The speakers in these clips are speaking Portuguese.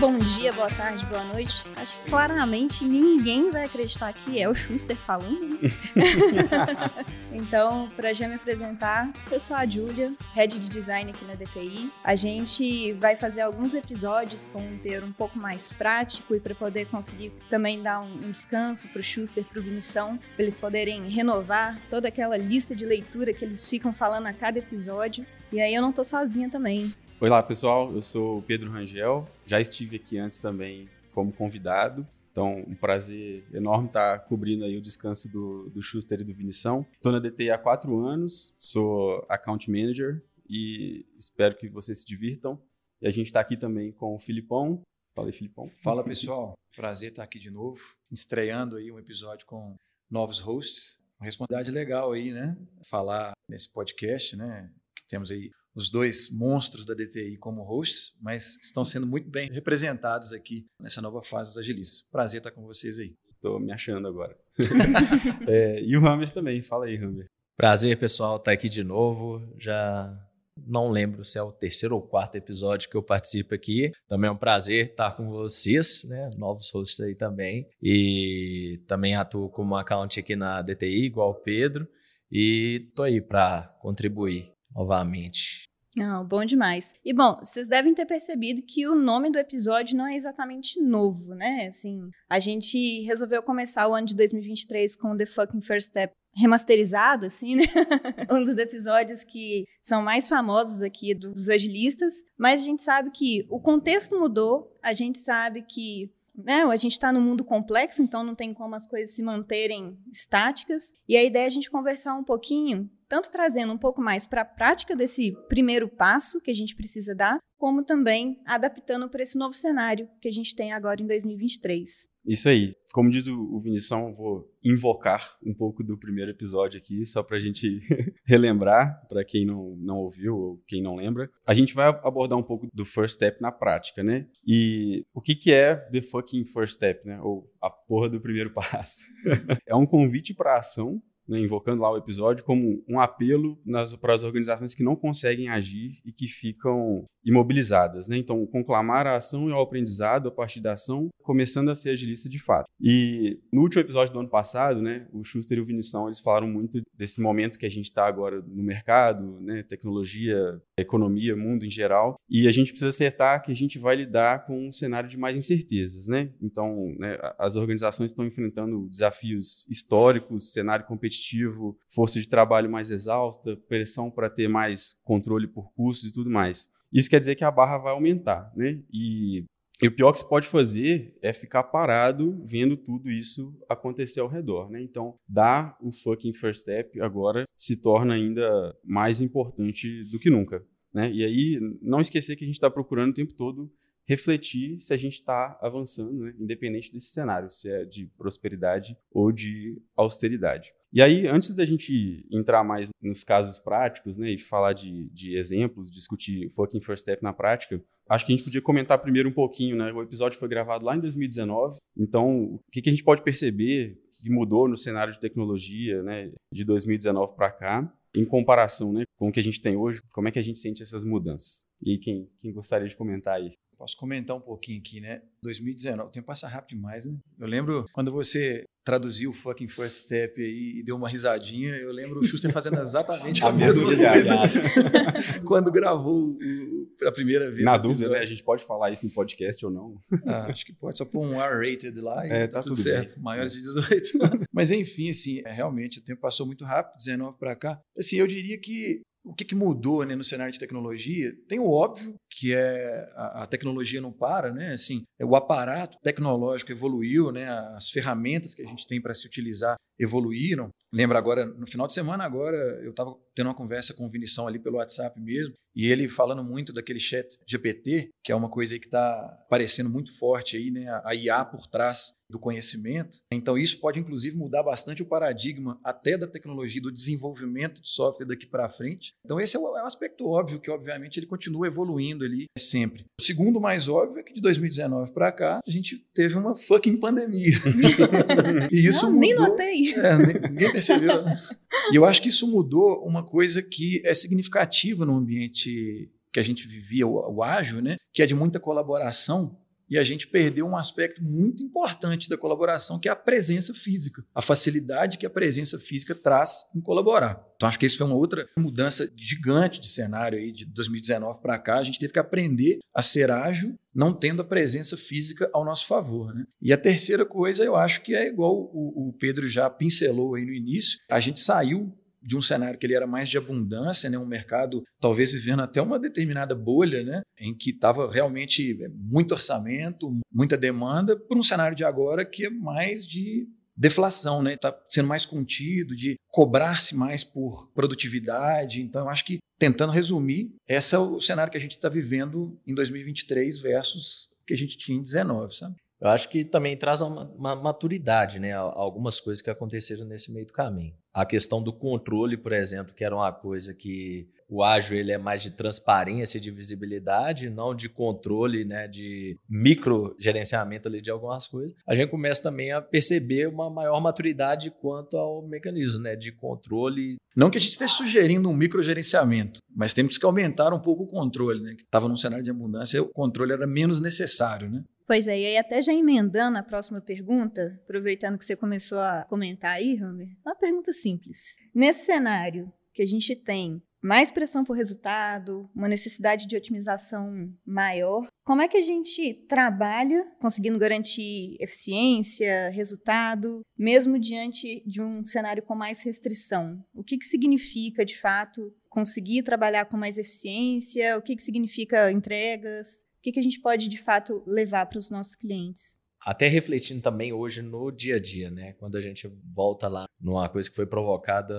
bom dia, boa tarde, boa noite. Acho que claramente ninguém vai acreditar que é o Schuster falando. Né? então, para já me apresentar, eu sou a Júlia, head de design aqui na DTI. A gente vai fazer alguns episódios com um teor um pouco mais prático e para poder conseguir também dar um, um descanso para o Schuster, para o Vinição, para eles poderem renovar toda aquela lista de leitura que eles ficam falando a cada episódio. E aí eu não tô sozinha também. Olá, pessoal. Eu sou Pedro Rangel. Já estive aqui antes também como convidado. Então, um prazer enorme estar cobrindo aí o descanso do, do Schuster e do Vinição. Estou na DTI há quatro anos, sou account manager e espero que vocês se divirtam. E a gente está aqui também com o Filipão. Fala aí, Filipão. Fala, pessoal. Prazer estar aqui de novo, estreando aí um episódio com novos hosts. Uma responsabilidade legal aí, né? Falar nesse podcast, né? Que temos aí os dois monstros da DTI como hosts, mas estão sendo muito bem representados aqui nessa nova fase dos agilistas. Prazer estar com vocês aí. Estou me achando agora. é, e o Hammer também, fala aí, Hammer. Prazer, pessoal, estar aqui de novo. Já não lembro se é o terceiro ou quarto episódio que eu participo aqui. Também é um prazer estar com vocês, né? Novos hosts aí também. E também atuo como account aqui na DTI, igual o Pedro. E tô aí para contribuir novamente. Não, bom demais. E bom, vocês devem ter percebido que o nome do episódio não é exatamente novo, né? Assim, a gente resolveu começar o ano de 2023 com The Fucking First Step remasterizado, assim, né? um dos episódios que são mais famosos aqui dos agilistas. Mas a gente sabe que o contexto mudou, a gente sabe que né, a gente está num mundo complexo, então não tem como as coisas se manterem estáticas. E a ideia é a gente conversar um pouquinho tanto trazendo um pouco mais para a prática desse primeiro passo que a gente precisa dar, como também adaptando para esse novo cenário que a gente tem agora em 2023. Isso aí. Como diz o, Vinição, vou invocar um pouco do primeiro episódio aqui, só para a gente relembrar, para quem não, não ouviu ou quem não lembra. A gente vai abordar um pouco do first step na prática, né? E o que, que é the fucking first step, né? Ou a porra do primeiro passo. é um convite para ação né, invocando lá o episódio, como um apelo para as organizações que não conseguem agir e que ficam imobilizadas. Né? Então, conclamar a ação e o aprendizado a partir da ação, começando a ser agilista de fato. E no último episódio do ano passado, né, o Schuster e o Vinição eles falaram muito desse momento que a gente está agora no mercado, né, tecnologia, economia, mundo em geral, e a gente precisa acertar que a gente vai lidar com um cenário de mais incertezas. Né? Então, né, as organizações estão enfrentando desafios históricos, cenário competitivo, força de trabalho mais exausta, pressão para ter mais controle por custos e tudo mais. Isso quer dizer que a barra vai aumentar, né? E, e o pior que se pode fazer é ficar parado vendo tudo isso acontecer ao redor, né? Então, dar o fucking first step agora se torna ainda mais importante do que nunca, né? E aí, não esquecer que a gente está procurando o tempo todo refletir se a gente está avançando, né? independente desse cenário, se é de prosperidade ou de austeridade. E aí, antes da gente entrar mais nos casos práticos, né, e falar de, de exemplos, discutir fucking first step na prática, acho que a gente podia comentar primeiro um pouquinho, né? O episódio foi gravado lá em 2019, então o que, que a gente pode perceber que mudou no cenário de tecnologia, né, de 2019 para cá, em comparação, né, com o que a gente tem hoje, como é que a gente sente essas mudanças? E quem, quem gostaria de comentar aí? Posso comentar um pouquinho aqui, né? 2019, o tempo passa rápido demais, né? Eu lembro quando você traduziu o fucking first step aí e deu uma risadinha, eu lembro o Schuster fazendo exatamente a, a mesma coisa quando gravou a primeira vez. Na dúvida, né? A gente pode falar isso em podcast ou não? Ah, acho que pode, só pôr um R-rated lá e é, tá, tá tudo, tudo certo. Bem. Maiores de 18. Mas enfim, assim, é, realmente o tempo passou muito rápido, 19 para cá. Assim, eu diria que o que, que mudou né, no cenário de tecnologia? Tem o óbvio, que é a, a, tecnologia não para, né? Assim, é o aparato tecnológico evoluiu, né? As ferramentas que a gente tem para se utilizar evoluíram. Lembra agora, no final de semana agora, eu estava tendo uma conversa com o Vinição ali pelo WhatsApp mesmo, e ele falando muito daquele chat GPT, que é uma coisa aí que está aparecendo muito forte aí, né? A IA por trás do conhecimento. Então, isso pode, inclusive, mudar bastante o paradigma até da tecnologia, do desenvolvimento de software daqui para frente. Então, esse é, é um aspecto óbvio, que, obviamente, ele continua evoluindo ali sempre. O segundo mais óbvio é que de 2019 para cá, a gente teve uma fucking pandemia. e isso Não, mudou, nem notei. É, ninguém percebeu. Né? E eu acho que isso mudou uma coisa que é significativa no ambiente que a gente vivia, o, ágil, né? que é de muita colaboração e a gente perdeu um aspecto muito importante da colaboração, que é a presença física, a facilidade que a presença física traz em colaborar. Então, acho que isso foi uma outra mudança gigante de cenário aí de 2019 para cá. A gente teve que aprender a ser ágil, não tendo a presença física ao nosso favor. Né? E a terceira coisa, eu acho que é igual o, o Pedro já pincelou aí no início, a gente saiu de um cenário que ele era mais de abundância, né, um mercado talvez vivendo até uma determinada bolha, né, em que estava realmente muito orçamento, muita demanda, para um cenário de agora que é mais de deflação, né? Está sendo mais contido, de cobrar-se mais por produtividade. Então, eu acho que tentando resumir, esse é o cenário que a gente está vivendo em 2023 versus o que a gente tinha em 2019, sabe? Eu acho que também traz uma, uma, maturidade, né? Algumas coisas que aconteceram nesse meio do caminho. A questão do controle, por exemplo, que era uma coisa que o ágil ele é mais de transparência, de visibilidade, não de controle, né, de micro gerenciamento ali de algumas coisas. A gente começa também a perceber uma maior maturidade quanto ao mecanismo, né, de controle. Não que a gente esteja sugerindo um micro gerenciamento, mas temos que aumentar um pouco o controle, né? Que estava num cenário de abundância, o controle era menos necessário, né? Pois é, e aí até já emendando a próxima pergunta, aproveitando que você começou a comentar aí, Hammer, uma pergunta simples. Nesse cenário que a gente tem mais pressão por resultado, uma necessidade de otimização maior, como é que a gente trabalha conseguindo garantir eficiência, resultado, mesmo diante de um cenário com mais restrição? O que, que significa, de fato, conseguir trabalhar com mais eficiência? O que, que significa entregas? Que, que a gente pode de fato levar para os nossos clientes? Até refletindo também hoje no dia a dia, né? Quando a gente volta lá numa coisa que foi provocada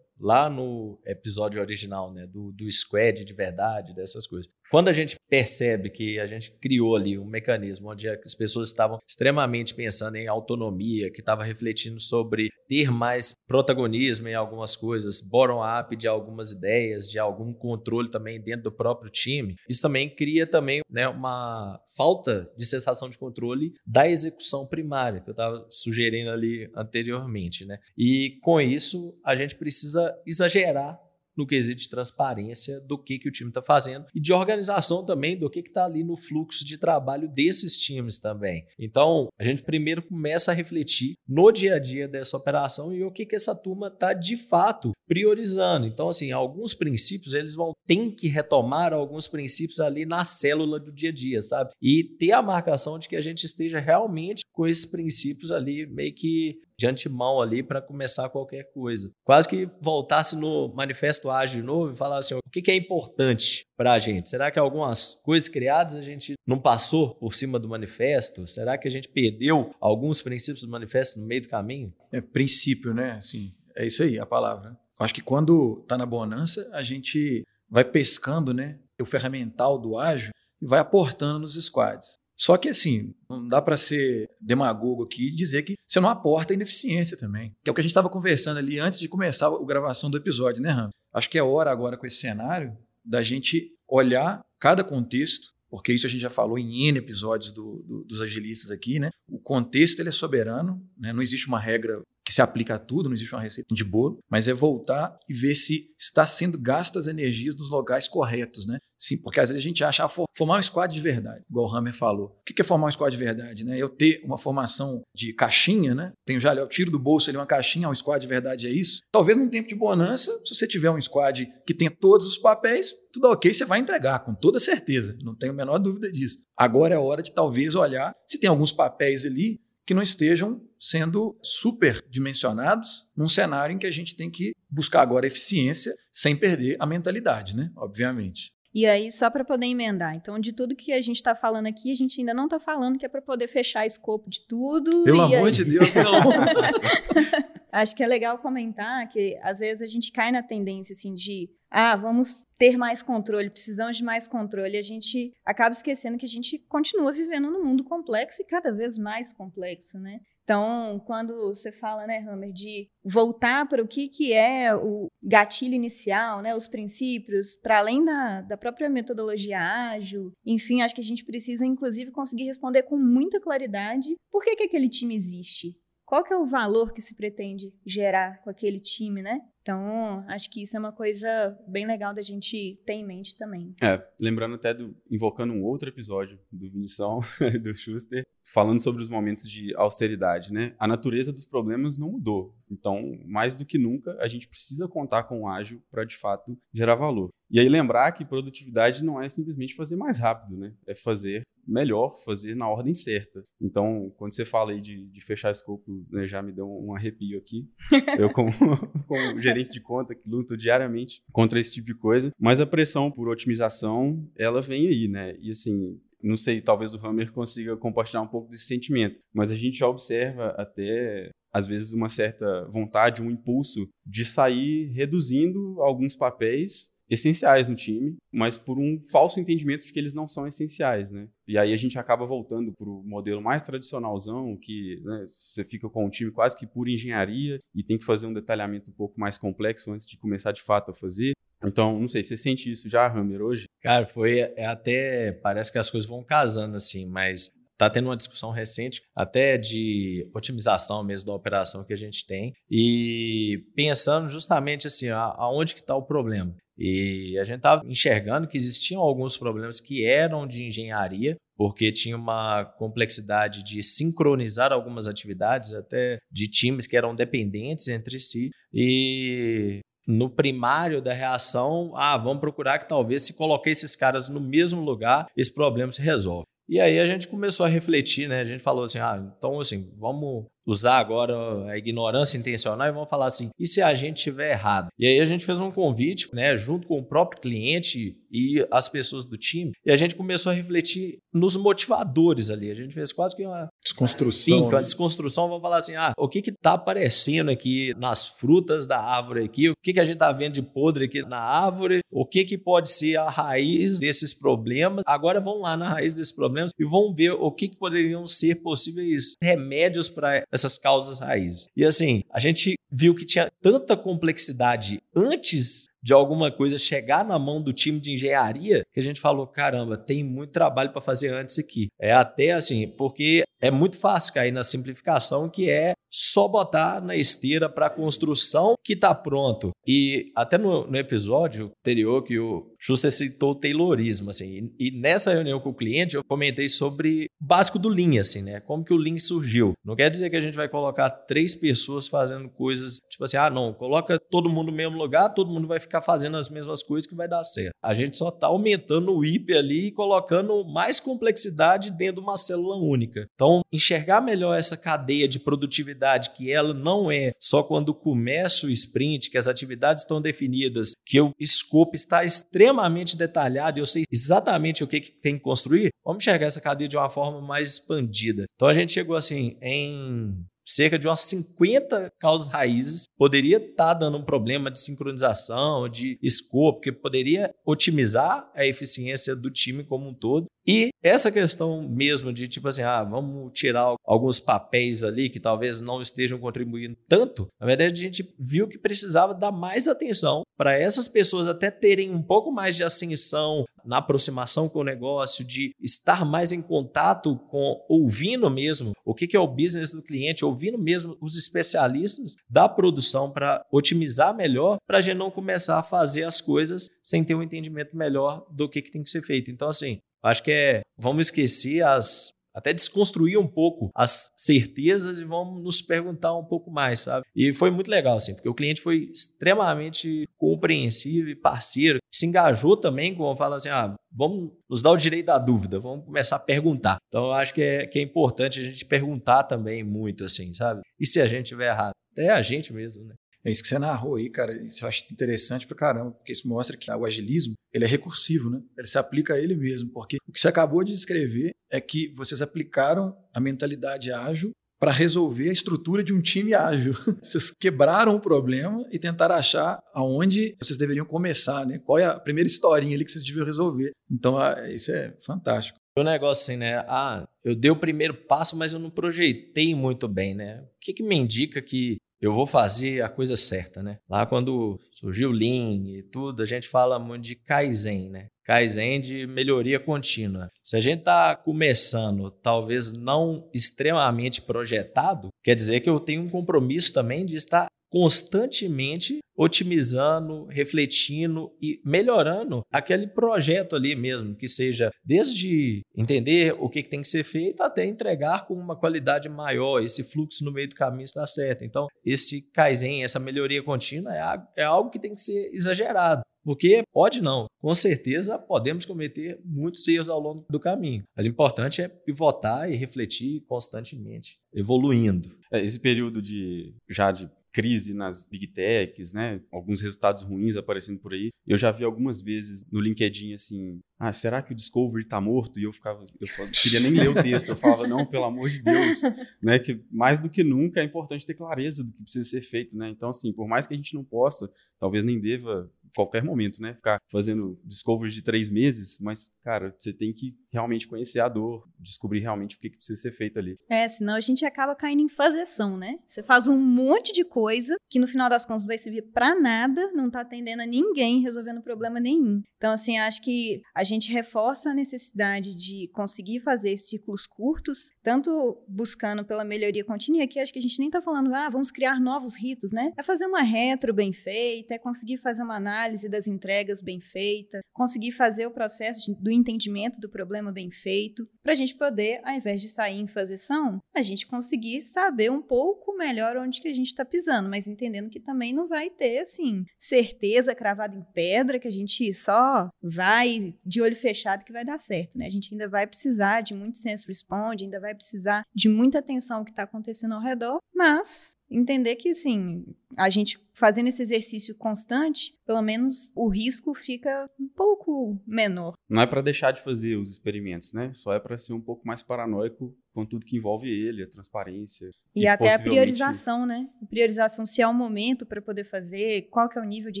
lá no episódio original, né, do, do squad de verdade, dessas coisas. Quando a gente percebe que a gente criou ali um mecanismo onde as pessoas estavam extremamente pensando em autonomia, que estava refletindo sobre ter mais protagonismo em algumas coisas, bottom-up de algumas ideias, de algum controle também dentro do próprio time, isso também cria também né, uma falta de sensação de controle da execução primária, que eu estava sugerindo ali anteriormente. Né? E com isso, a gente precisa exagerar no quesito de transparência do que, que o time está fazendo e de organização também do que está ali no fluxo de trabalho desses times também. Então, a gente primeiro começa a refletir no dia a dia dessa operação e o que, que essa turma está de fato priorizando. Então, assim, alguns princípios eles vão ter que retomar alguns princípios ali na célula do dia a dia, sabe? E ter a marcação de que a gente esteja realmente com esses princípios ali meio que de antemão ali para começar qualquer coisa. Quase que voltasse no manifesto ágil de novo e falasse assim, o que, que é importante para a gente? Será que algumas coisas criadas a gente não passou por cima do manifesto? Será que a gente perdeu alguns princípios do manifesto no meio do caminho? É princípio, né? Assim, é isso aí a palavra. Acho que quando está na bonança, a gente vai pescando né, o ferramental do ágil e vai aportando nos squads. Só que assim, não dá para ser demagogo aqui e dizer que você não aporta ineficiência também. Que é o que a gente estava conversando ali antes de começar a gravação do episódio, né, Ram? Acho que é hora agora com esse cenário da gente olhar cada contexto, porque isso a gente já falou em N episódios do, do, dos agilistas aqui, né? O contexto ele é soberano, né? não existe uma regra que se aplica a tudo, não existe uma receita de bolo, mas é voltar e ver se está sendo gastas energias nos locais corretos, né? Sim, porque às vezes a gente acha ah, formar um squad de verdade, igual o Hammer falou. O que é formar um squad de verdade, né? Eu ter uma formação de caixinha, né? Tenho já, eu tiro do bolso ali uma caixinha, um squad de verdade é isso. Talvez num tempo de bonança, se você tiver um squad que tenha todos os papéis, tudo ok, você vai entregar, com toda certeza, não tenho a menor dúvida disso. Agora é hora de talvez olhar se tem alguns papéis ali que não estejam sendo superdimensionados num cenário em que a gente tem que buscar agora eficiência sem perder a mentalidade, né? Obviamente. E aí, só para poder emendar, então, de tudo que a gente está falando aqui, a gente ainda não está falando que é para poder fechar escopo de tudo. Pelo amor aí... de Deus, não. Acho que é legal comentar que às vezes a gente cai na tendência assim de ah, vamos ter mais controle, precisamos de mais controle. A gente acaba esquecendo que a gente continua vivendo num mundo complexo e cada vez mais complexo, né? Então, quando você fala, né, Hammer, de voltar para o que, que é o gatilho inicial, né, os princípios, para além da, da própria metodologia ágil, enfim, acho que a gente precisa, inclusive, conseguir responder com muita claridade por que, que aquele time existe. Qual que é o valor que se pretende gerar com aquele time, né? Então, acho que isso é uma coisa bem legal da gente ter em mente também. É, lembrando até do, invocando um outro episódio do Vinição, do Schuster, falando sobre os momentos de austeridade, né? A natureza dos problemas não mudou. Então, mais do que nunca, a gente precisa contar com o ágil para de fato gerar valor. E aí lembrar que produtividade não é simplesmente fazer mais rápido, né? É fazer melhor, fazer na ordem certa. Então, quando você fala aí de, de fechar escopo, né, já me deu um arrepio aqui. Eu, como, como gerente de conta, que luto diariamente contra esse tipo de coisa. Mas a pressão por otimização, ela vem aí, né? E assim, não sei, talvez o Hammer consiga compartilhar um pouco desse sentimento, mas a gente já observa até às vezes uma certa vontade, um impulso de sair reduzindo alguns papéis essenciais no time, mas por um falso entendimento de que eles não são essenciais, né? E aí a gente acaba voltando para o modelo mais tradicionalzão, que né, você fica com um time quase que por engenharia e tem que fazer um detalhamento um pouco mais complexo antes de começar de fato a fazer. Então, não sei, você sente isso já, Hammer, hoje? Cara, foi é até. Parece que as coisas vão casando assim, mas tá tendo uma discussão recente até de otimização mesmo da operação que a gente tem e pensando justamente assim aonde que está o problema e a gente estava enxergando que existiam alguns problemas que eram de engenharia, porque tinha uma complexidade de sincronizar algumas atividades, até de times que eram dependentes entre si. E no primário da reação, ah, vamos procurar que talvez se coloquei esses caras no mesmo lugar, esse problema se resolve. E aí a gente começou a refletir, né? A gente falou assim, ah, então assim, vamos usar agora a ignorância intencional e vamos falar assim: e se a gente tiver errado? E aí a gente fez um convite, né, junto com o próprio cliente e as pessoas do time, e a gente começou a refletir nos motivadores ali. A gente fez quase que uma desconstrução. Sim, uma né? desconstrução. Vamos falar assim: ah, o que que tá aparecendo aqui nas frutas da árvore aqui? O que que a gente tá vendo de podre aqui na árvore? O que que pode ser a raiz desses problemas? Agora vamos lá na raiz desses problemas e vamos ver o que que poderiam ser possíveis remédios para essas causas raízes. E assim, a gente viu que tinha tanta complexidade antes de alguma coisa chegar na mão do time de engenharia que a gente falou: caramba, tem muito trabalho para fazer antes aqui. É até assim, porque é muito fácil cair na simplificação que é só botar na esteira para construção que está pronto. E até no, no, episódio anterior que o Schuster citou o Taylorismo, assim, e, e, nessa reunião com o cliente eu comentei sobre o básico do Lean, assim, né? Como que o Lean surgiu. Não quer dizer que a gente vai colocar três pessoas fazendo coisas, tipo assim, ah, não, coloca todo mundo no mesmo lugar, todo mundo vai ficar fazendo as mesmas coisas que vai dar certo. A gente só está aumentando o IP ali e colocando mais complexidade dentro de uma célula única. Então, enxergar melhor essa cadeia de produtividade, que ela não é só quando começa o sprint, que as atividades estão definidas, que o scope está extremamente detalhado e eu sei exatamente o que, que tem que construir, vamos enxergar essa cadeia de uma forma mais expandida. Então, a gente chegou assim em cerca de umas 50 causas raízes, poderia estar tá dando um problema de sincronização, de escopo, que poderia otimizar a eficiência do time como um todo. E essa questão mesmo de tipo assim, ah, vamos tirar alguns papéis ali que talvez não estejam contribuindo tanto, na verdade a gente viu que precisava dar mais atenção para essas pessoas até terem um pouco mais de ascensão na aproximação com o negócio, de estar mais em contato com, ouvindo mesmo o que, é o business do cliente, ouvindo mesmo os especialistas da produção para otimizar melhor, para a gente não começar a fazer as coisas sem ter um entendimento melhor do que, que tem que ser feito. Então, assim, acho que é, vamos esquecer as até desconstruir um pouco as certezas e vamos nos perguntar um pouco mais, sabe? E foi muito legal, assim, porque o cliente foi extremamente compreensivo e parceiro, se engajou também com falar assim, ah, vamos nos dar o direito da dúvida, vamos começar a perguntar. Então, eu acho que é, que é importante a gente perguntar também muito, assim, sabe? E se a gente tiver errado? Até a gente mesmo, né? É isso que você narrou aí, cara. Isso eu acho interessante pra caramba, porque isso mostra que o agilismo ele é recursivo, né? Ele se aplica a ele mesmo, porque o que você acabou de descrever é que vocês aplicaram a mentalidade ágil para resolver a estrutura de um time ágil. Vocês quebraram o problema e tentaram achar aonde vocês deveriam começar, né? Qual é a primeira historinha ali que vocês deviam resolver. Então, ah, isso é fantástico. O negócio assim, né? Ah, eu dei o primeiro passo, mas eu não projetei muito bem, né? O que, que me indica que eu vou fazer a coisa certa, né? Lá quando surgiu o Lean e tudo, a gente fala muito de Kaizen, né? Kaizen de melhoria contínua. Se a gente está começando, talvez não extremamente projetado, quer dizer que eu tenho um compromisso também de estar constantemente otimizando, refletindo e melhorando aquele projeto ali mesmo, que seja desde entender o que, tem que ser feito até entregar com uma qualidade maior, esse fluxo no meio do caminho está certo. Então, esse Kaizen, essa melhoria contínua é, é algo que tem que ser exagerado. Porque pode não, com certeza podemos cometer muitos erros ao longo do caminho. Mas o importante é pivotar e refletir constantemente, evoluindo. É, esse período de já de crise nas big techs, né? Alguns resultados ruins aparecendo por aí. Eu já vi algumas vezes no LinkedIn assim, ah, será que o Discovery tá morto? E eu ficava, eu queria nem ler o texto, eu falava, não, pelo amor de Deus, né? Que mais do que nunca é importante ter clareza do que precisa ser feito, né? Então, assim, por mais que a gente não possa, talvez nem deva qualquer momento, né? Ficar fazendo discovery de três meses, mas, cara, você tem que realmente conhecer a dor, descobrir realmente o que, que precisa ser feito ali. É, senão a gente acaba caindo em fazeção, né? Você faz um monte de coisa que no final das contas vai servir para nada, não tá atendendo a ninguém, resolvendo problema nenhum. Então, assim, acho que a gente reforça a necessidade de conseguir fazer ciclos curtos, tanto buscando pela melhoria contínua, aqui acho que a gente nem tá falando, ah, vamos criar novos ritos, né? É fazer uma retro bem feita, é conseguir fazer uma análise das entregas bem feita, conseguir fazer o processo do entendimento do problema bem feito, para a gente poder, ao invés de sair em fazeção, a gente conseguir saber um pouco melhor onde que a gente está pisando, mas entendendo que também não vai ter, assim, certeza cravada em pedra, que a gente só vai de olho fechado que vai dar certo, né? A gente ainda vai precisar de muito senso responde, ainda vai precisar de muita atenção ao que está acontecendo ao redor, mas entender que, assim, a gente fazendo esse exercício constante, pelo menos o risco fica um pouco menor. Não é para deixar de fazer os experimentos, né? Só é para ser um pouco mais paranoico com tudo que envolve ele, a transparência. E, e até a priorização, né? A priorização se é o momento para poder fazer, qual que é o nível de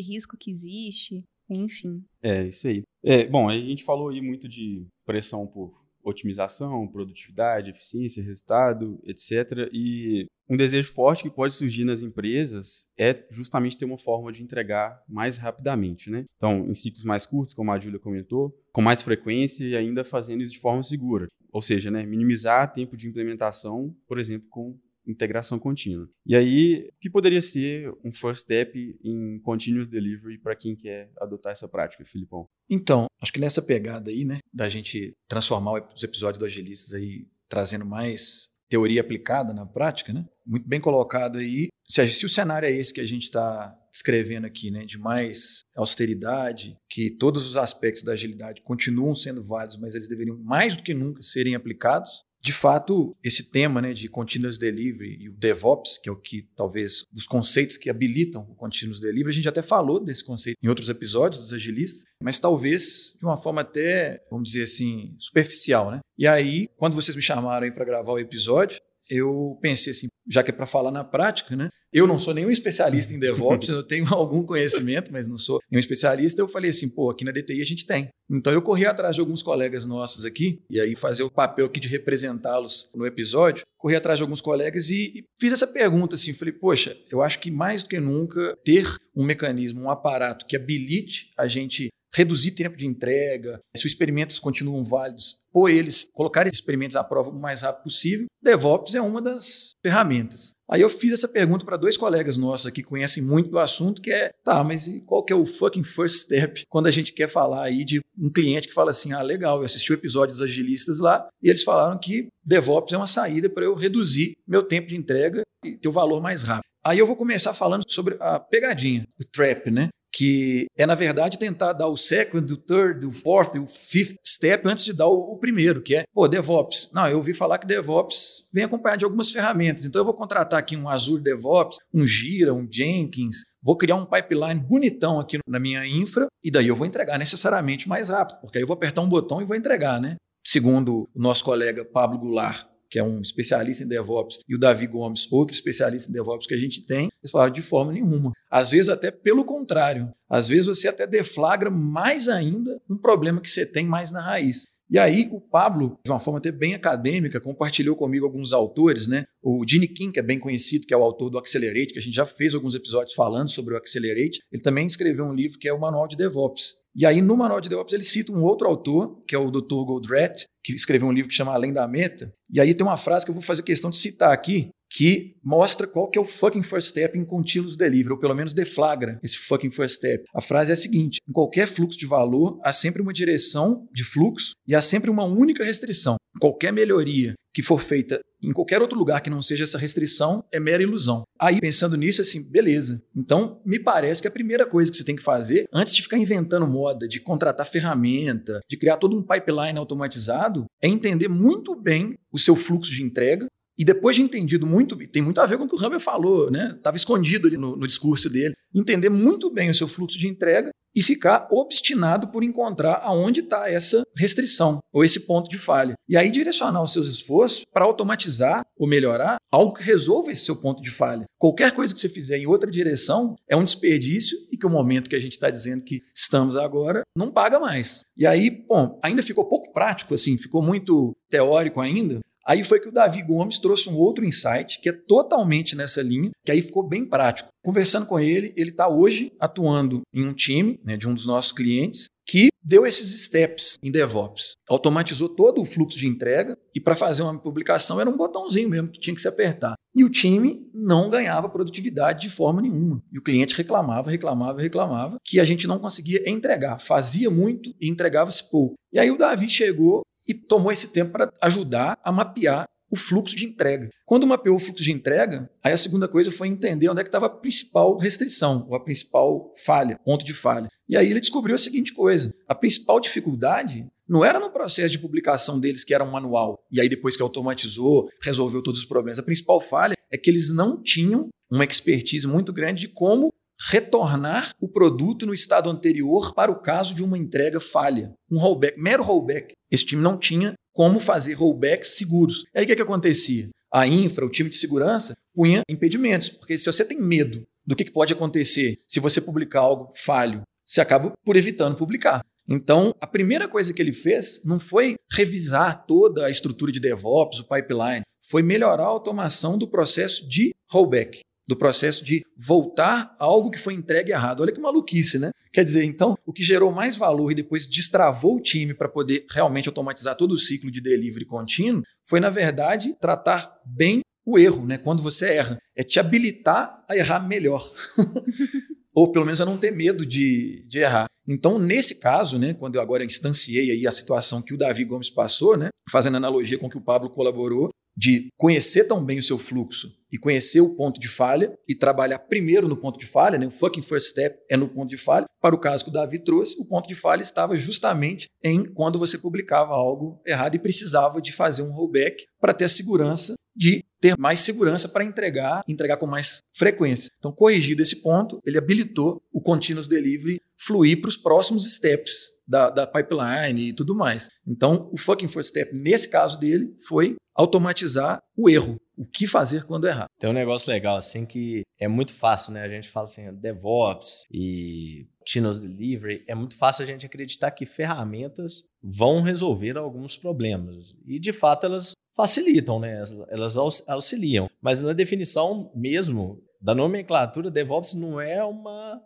risco que existe, enfim. É, isso aí. É, bom, a gente falou aí muito de pressão por otimização, produtividade, eficiência, resultado, etc. E um desejo forte que pode surgir nas empresas é justamente ter uma forma de entregar mais rapidamente, né? Então, em ciclos mais curtos, como a Júlia comentou, com mais frequência e ainda fazendo isso de forma segura. Ou seja, né, minimizar tempo de implementação, por exemplo, com integração contínua. E aí, o que poderia ser um first step em continuous delivery para quem quer adotar essa prática, Filipão? Então, acho que nessa pegada aí, né, da gente transformar os episódios do Agilistas aí trazendo mais teoria aplicada na prática, né? Muito bem colocado aí. Se, se o cenário é esse que a gente está descrevendo aqui, né, de mais austeridade, que todos os aspectos da agilidade continuam sendo válidos, mas eles deveriam mais do que nunca serem aplicados, de fato, esse tema né, de continuous delivery e o DevOps, que é o que talvez dos conceitos que habilitam o continuous delivery, a gente até falou desse conceito em outros episódios dos agilistas, mas talvez de uma forma até, vamos dizer assim, superficial, né? E aí, quando vocês me chamaram para gravar o episódio, eu pensei assim, já que é para falar na prática, né? Eu não sou nenhum especialista em DevOps, eu tenho algum conhecimento, mas não sou nenhum especialista. Eu falei assim, pô, aqui na DTI a gente tem. Então eu corri atrás de alguns colegas nossos aqui, e aí fazer o papel aqui de representá-los no episódio, corri atrás de alguns colegas e, e fiz essa pergunta assim, falei, poxa, eu acho que mais do que nunca ter um mecanismo, um aparato que habilite a gente reduzir tempo de entrega, se os experimentos continuam válidos, ou eles colocarem esses experimentos à prova o mais rápido possível, DevOps é uma das ferramentas. Aí eu fiz essa pergunta para dois colegas nossos aqui que conhecem muito do assunto, que é, tá, mas qual que é o fucking first step quando a gente quer falar aí de um cliente que fala assim, ah, legal, eu assisti o episódio dos agilistas lá, e eles falaram que DevOps é uma saída para eu reduzir meu tempo de entrega e ter o valor mais rápido. Aí eu vou começar falando sobre a pegadinha, o trap, né? Que é, na verdade, tentar dar o second, o third, o fourth, o fifth step antes de dar o, o, primeiro, que é, pô, DevOps. Não, eu ouvi falar que DevOps vem acompanhado de algumas ferramentas. Então, eu vou contratar aqui um Azure DevOps, um Gira, um Jenkins, vou criar um pipeline bonitão aqui na minha infra e daí eu vou entregar necessariamente mais rápido, porque aí eu vou apertar um botão e vou entregar, né? Segundo o nosso colega Pablo Goulart, que é um especialista em DevOps, e o Davi Gomes, outro especialista em DevOps que a gente tem, eles falaram de forma nenhuma. Às vezes, até pelo contrário. Às vezes, você até deflagra mais ainda um problema que você tem mais na raiz. E aí o Pablo, de uma forma até bem acadêmica, compartilhou comigo alguns autores, né? O Gene Kim, que é bem conhecido, que é o autor do Accelerate, que a gente já fez alguns episódios falando sobre o Accelerate, ele também escreveu um livro que é o Manual de DevOps. E aí no Manual de DevOps ele cita um outro autor, que é o Dr. Goldratt, que escreveu um livro que chama Além da Meta. E aí tem uma frase que eu vou fazer questão de citar aqui, que mostra qual que é o fucking first step em continuous delivery, ou pelo menos deflagra esse fucking first step. A frase é a seguinte: em qualquer fluxo de valor, há sempre uma direção de fluxo e há sempre uma única restrição. Qualquer melhoria que for feita em qualquer outro lugar que não seja essa restrição é mera ilusão. Aí, pensando nisso, assim, beleza. Então, me parece que a primeira coisa que você tem que fazer, antes de ficar inventando moda, de contratar ferramenta, de criar todo um pipeline automatizado, é entender muito bem o seu fluxo de entrega, e depois de entendido muito, tem muito a ver com o que o Hammer falou, né? Estava escondido ali no, no, discurso dele. Entender muito bem o seu fluxo de entrega e ficar obstinado por encontrar aonde está essa restrição ou esse ponto de falha. E aí direcionar os seus esforços para automatizar ou melhorar algo que resolva esse seu ponto de falha. Qualquer coisa que você fizer em outra direção é um desperdício e que o momento que a gente está dizendo que estamos agora não paga mais. E aí, bom, ainda ficou pouco prático, assim, ficou muito teórico ainda, Aí foi que o Davi Gomes trouxe um outro insight que é totalmente nessa linha, que aí ficou bem prático. Conversando com ele, ele está hoje atuando em um time né, de um dos nossos clientes que deu esses steps em DevOps. Automatizou todo o fluxo de entrega e para fazer uma publicação era um botãozinho mesmo que tinha que se apertar. E o time não ganhava produtividade de forma nenhuma. E o cliente reclamava, reclamava, reclamava que a gente não conseguia entregar. Fazia muito e entregava-se pouco. E aí o Davi chegou e tomou esse tempo para ajudar a mapear o fluxo de entrega. Quando mapeou o fluxo de entrega, aí a segunda coisa foi entender onde é que estava a principal restrição, ou a principal falha, ponto de falha. E aí ele descobriu a seguinte coisa: a principal dificuldade não era no processo de publicação deles, que era um manual, e aí depois que automatizou, resolveu todos os problemas. A principal falha é que eles não tinham uma expertise muito grande de como retornar o produto no estado anterior para o caso de uma entrega falha. Um rollback, mero rollback. Esse time não tinha como fazer rollbacks seguros. E aí o que, que acontecia? A infra, o time de segurança, punha impedimentos, porque se você tem medo do que, que pode acontecer se você publicar algo falho, você acaba por evitando publicar. Então, a primeira coisa que ele fez não foi revisar toda a estrutura de DevOps, o pipeline, foi melhorar a automação do processo de rollback do processo de voltar a algo que foi entregue errado. Olha que maluquice, né? Quer dizer, então, o que gerou mais valor e depois destravou o time para poder realmente automatizar todo o ciclo de delivery contínuo foi, na verdade, tratar bem o erro, né? Quando você erra, é te habilitar a errar melhor. Ou pelo menos a não ter medo de, de errar. Então, nesse caso, né, quando eu agora instanciei aí a situação que o Davi Gomes passou, né, fazendo analogia com que o Pablo colaborou, de conhecer tão bem o seu fluxo e conhecer o ponto de falha e trabalhar primeiro no ponto de falha, né? o fucking first step é no ponto de falha. Para o caso que o Davi trouxe, o ponto de falha estava justamente em quando você publicava algo errado e precisava de fazer um rollback para ter a segurança de ter mais segurança para entregar, entregar com mais frequência. Então, corrigido esse ponto, ele habilitou o continuous delivery fluir para os próximos steps da, da, pipeline e tudo mais. Então, o fucking first step, nesse caso dele, foi automatizar o erro. O que fazer quando errar. Tem um negócio legal, assim, que é muito fácil, né? A gente fala assim, DevOps e Continuous Delivery, é muito fácil a gente acreditar que ferramentas vão resolver alguns problemas. E, de fato, elas facilitam, né? Elas auxiliam. Mas na definição mesmo da nomenclatura, DevOps não é uma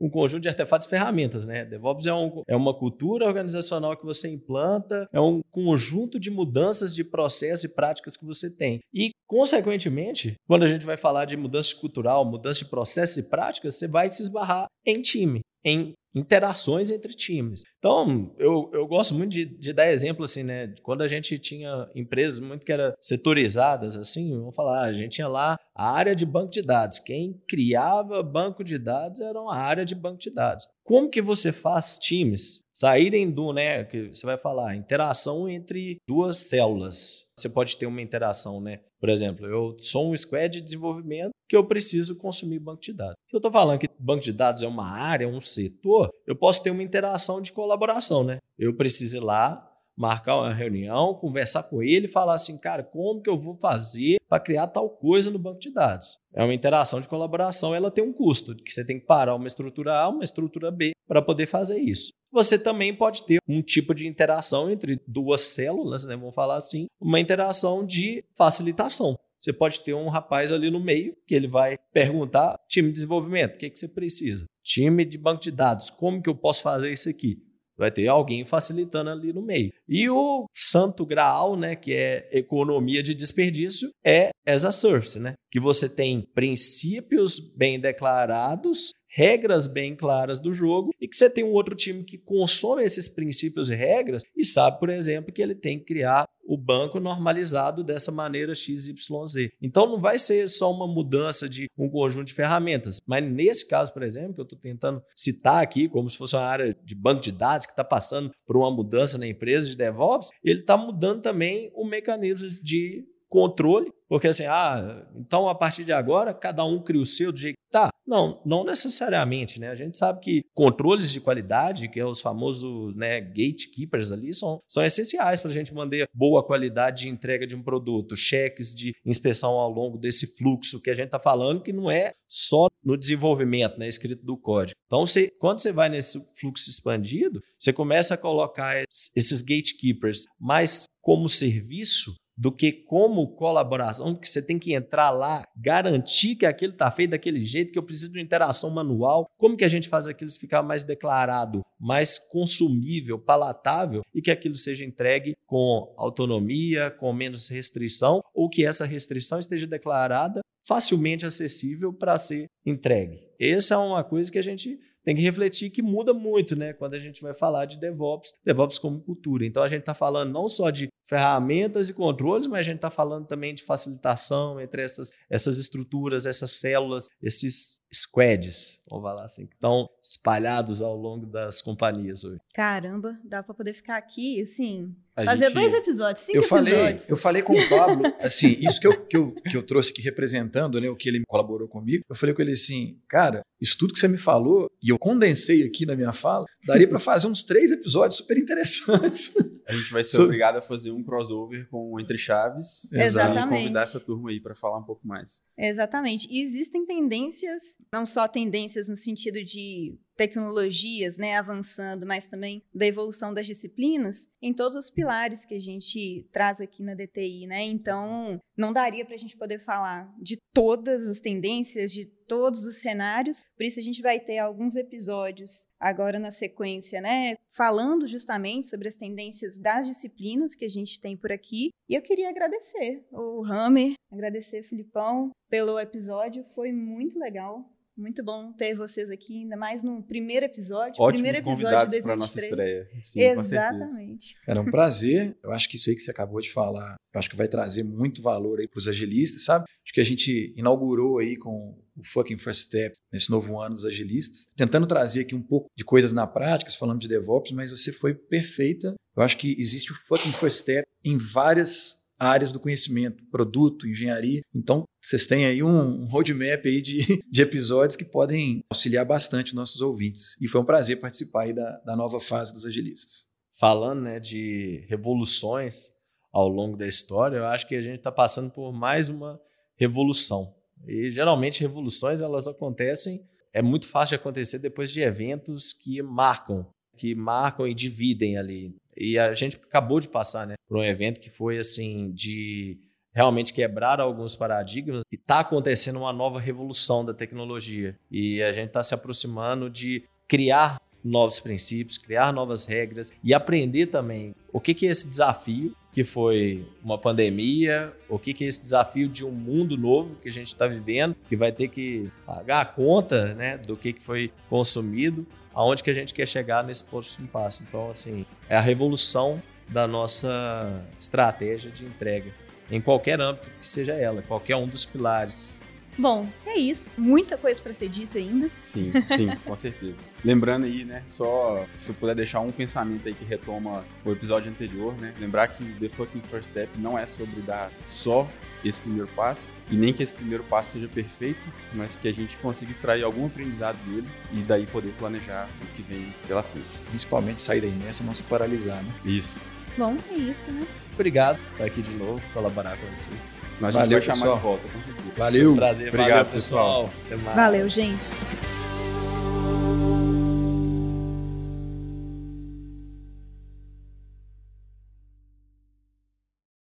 um conjunto de artefatos e ferramentas, né? DevOps é, um, é uma cultura organizacional que você implanta, é um conjunto de mudanças de processos e práticas que você tem. E, consequentemente, quando a gente vai falar de mudança cultural, mudança de processos e práticas, você vai se esbarrar em time, em interações entre times. Então, eu, eu gosto muito de, de, dar exemplo assim, né? Quando a gente tinha empresas muito que eram setorizadas, assim, vamos falar, a gente tinha lá a área de banco de dados. Quem criava banco de dados era a área de banco de dados. Como que você faz times saírem do, né, que você vai falar, interação entre duas células. Você pode ter uma interação, né? Por exemplo, eu sou um squad de desenvolvimento que eu preciso consumir banco de dados. Eu estou falando que banco de dados é uma área, um setor, eu posso ter uma interação de colaboração, né? Eu preciso ir lá, marcar uma reunião, conversar com ele e falar assim, cara, como que eu vou fazer para criar tal coisa no banco de dados? É uma interação de colaboração, ela tem um custo, que você tem que parar uma estrutura A, uma estrutura B para poder fazer isso. Você também pode ter um tipo de interação entre duas células, né, vamos falar assim, uma interação de facilitação. Você pode ter um rapaz ali no meio que ele vai perguntar: time de desenvolvimento, o que, que você precisa? Time de banco de dados, como que eu posso fazer isso aqui? Vai ter alguém facilitando ali no meio. E o santo graal, né, que é economia de desperdício, é as a service, né? Que você tem princípios bem declarados regras bem claras do jogo e que você tem um outro time que consome esses princípios e regras e sabe, por exemplo, que ele tem que criar o banco normalizado dessa maneira XYZ. Então não vai ser só uma mudança de um conjunto de ferramentas, mas nesse caso, por exemplo, que eu estou tentando citar aqui, como se fosse uma área de banco de dados que está passando por uma mudança na empresa de DevOps, ele está mudando também o mecanismo de controle, porque assim, ah, então a partir de agora cada um cria o seu do jeito que tá. Não, não necessariamente, né? A gente sabe que controles de qualidade, que é os famosos né, gatekeepers ali, são, são essenciais para a gente manter boa qualidade de entrega de um produto, cheques de inspeção ao longo desse fluxo que a gente está falando, que não é só no desenvolvimento, né, escrito do código. Então, você, quando você vai nesse fluxo expandido, você começa a colocar esses gatekeepers mais como serviço do que como colaboração, que você tem que entrar lá, garantir que aquilo está feito daquele jeito, que eu preciso de interação manual. Como que a gente faz aquilo ficar mais declarado, mais consumível, palatável e que aquilo seja entregue com autonomia, com menos restrição, ou que essa restrição esteja declarada facilmente acessível para ser entregue. Essa é uma coisa que a gente tem que refletir que muda muito, né? Quando a gente vai falar de DevOps, DevOps como cultura. Então a gente está falando não só de ferramentas e controles, mas a gente está falando também de facilitação entre essas, essas estruturas, essas células, esses squads, vamos falar assim, que estão espalhados ao longo das companhias hoje. Caramba, dá para poder ficar aqui, assim, a fazer gente... dois episódios, cinco eu falei, episódios. Eu falei com o Pablo, assim, isso que eu, que, eu, que eu trouxe aqui representando, né, o que ele colaborou comigo, eu falei com ele assim, cara, isso tudo que você me falou, e eu condensei aqui na minha fala, daria para fazer uns três episódios super interessantes. A gente vai ser so... obrigado a fazer um crossover com Entre Chaves. Exatamente. E convidar essa turma aí para falar um pouco mais. Exatamente. E existem tendências, não só tendências no sentido de tecnologias né, avançando, mas também da evolução das disciplinas, em todos os pilares que a gente traz aqui na DTI. Né? Então, não daria para a gente poder falar de todas as tendências, de todos os cenários, por isso a gente vai ter alguns episódios agora na sequência, né, falando justamente sobre as tendências das disciplinas que a gente tem por aqui. E eu queria agradecer o Hammer, agradecer o Filipão pelo episódio, foi muito legal. Muito bom ter vocês aqui, ainda mais no primeiro episódio. Ótimos primeiro episódio de 2023. nossa estreia. Sim, Exatamente. Cara, é um prazer. Eu acho que isso aí que você acabou de falar, eu acho que vai trazer muito valor aí para os agilistas, sabe? Acho que a gente inaugurou aí com o fucking first step nesse novo ano dos agilistas, tentando trazer aqui um pouco de coisas na prática, falando de DevOps, mas você foi perfeita. Eu acho que existe o fucking first step em várias áreas do conhecimento, produto, engenharia. Então, vocês têm aí um, roadmap aí de, de episódios que podem auxiliar bastante nossos ouvintes. E foi um prazer participar aí da, da nova fase dos agilistas. Falando né, de revoluções ao longo da história, eu acho que a gente está passando por mais uma revolução. E geralmente revoluções elas acontecem, é muito fácil de acontecer depois de eventos que marcam, que marcam e dividem ali. E a gente acabou de passar, né, por um evento que foi assim de realmente quebrar alguns paradigmas e está acontecendo uma nova revolução da tecnologia. E a gente está se aproximando de criar novos princípios, criar novas regras e aprender também o que, que é esse desafio que foi uma pandemia, o que, que é esse desafio de um mundo novo que a gente está vivendo, que vai ter que pagar a conta né, do que, que foi consumido aonde que a gente quer chegar nesse próximo passo. Então, assim, é a revolução da nossa estratégia de entrega, em qualquer âmbito que seja ela, qualquer um dos pilares. Bom, é isso. Muita coisa para ser dita ainda. Sim, sim, com certeza. Lembrando aí, né, só se eu puder deixar um pensamento aí que retoma o episódio anterior, né? Lembrar que The Fucking First Step não é sobre dar só esse primeiro passo, e nem que esse primeiro passo seja perfeito, mas que a gente consiga extrair algum aprendizado dele e daí poder planejar o que vem pela frente. Principalmente sair da inércia e não se paralisar, né? Isso. Bom, é isso, né? Obrigado por estar aqui de novo, colaborar com vocês. Nós Valeu, vai chamar pessoal. de volta, com certeza. Valeu. prazer. Obrigado, Valeu, pessoal. pessoal. Valeu, gente.